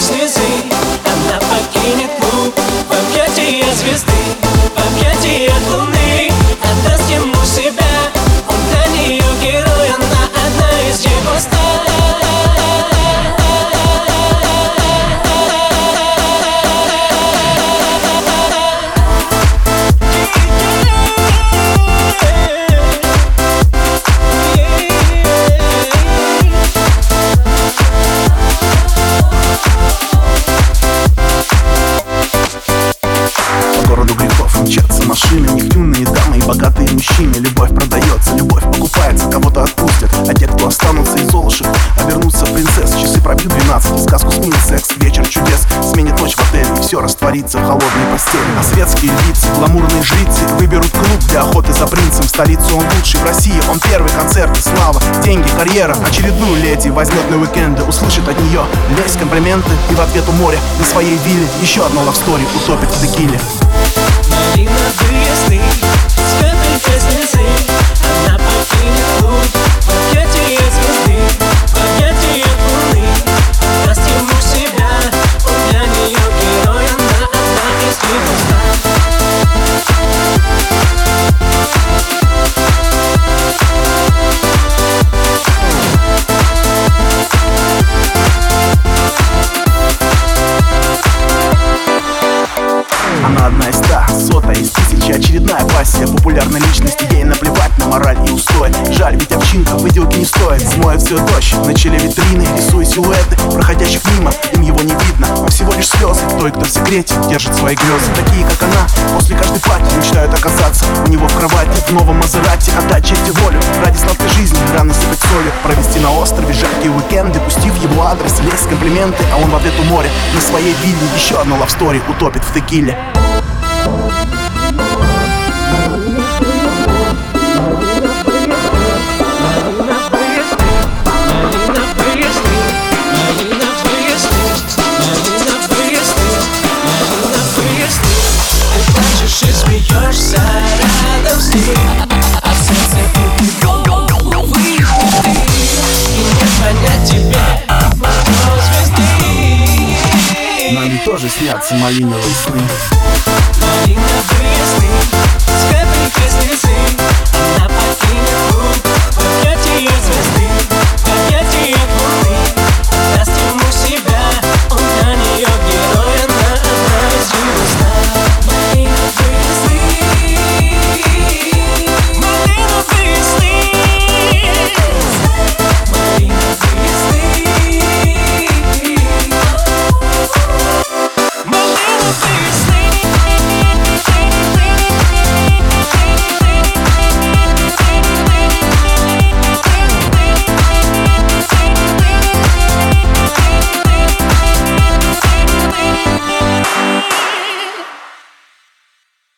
is this. Время любовь продается Любовь покупается, кого-то отпустят А кто останутся из золушек Обернутся в принцесс Часы пробьют 12 Сказку сменит секс, вечер чудес Сменит ночь в отеле И все растворится в холодной постели. А светские лица, гламурные жрицы Выберут клуб для охоты за принцем. В столицу он лучший, в России он первый Концерты, слава, деньги, карьера. Очередную леди возьмет на уикенды Услышит от нее лезь, комплименты И в ответ у моря на своей вилле Еще одно лавстори утопит в текиле. Малиновые сны с популярной личности Ей наплевать на мораль и устой. Жаль, ведь овчинка выделки не стоит. Смоет все дождь, на челе витрины Рисуя силуэты. Проходящих мимо Им его не видно, он всего лишь слезы Той, кто в секрете держит свои грезы Такие, как она, после каждой пати Мечтают оказаться у него в кровати. В новом Мазерате, отдать честь и волю. Ради сладкой жизни, рано сыпать солью. Провести на острове жаркие уикенды Пустив его адрес, лезть комплименты. А он в ответ у моря на своей вилле Еще одну лавстори утопит в текиле снятся малиновые сны. Малиновые сны.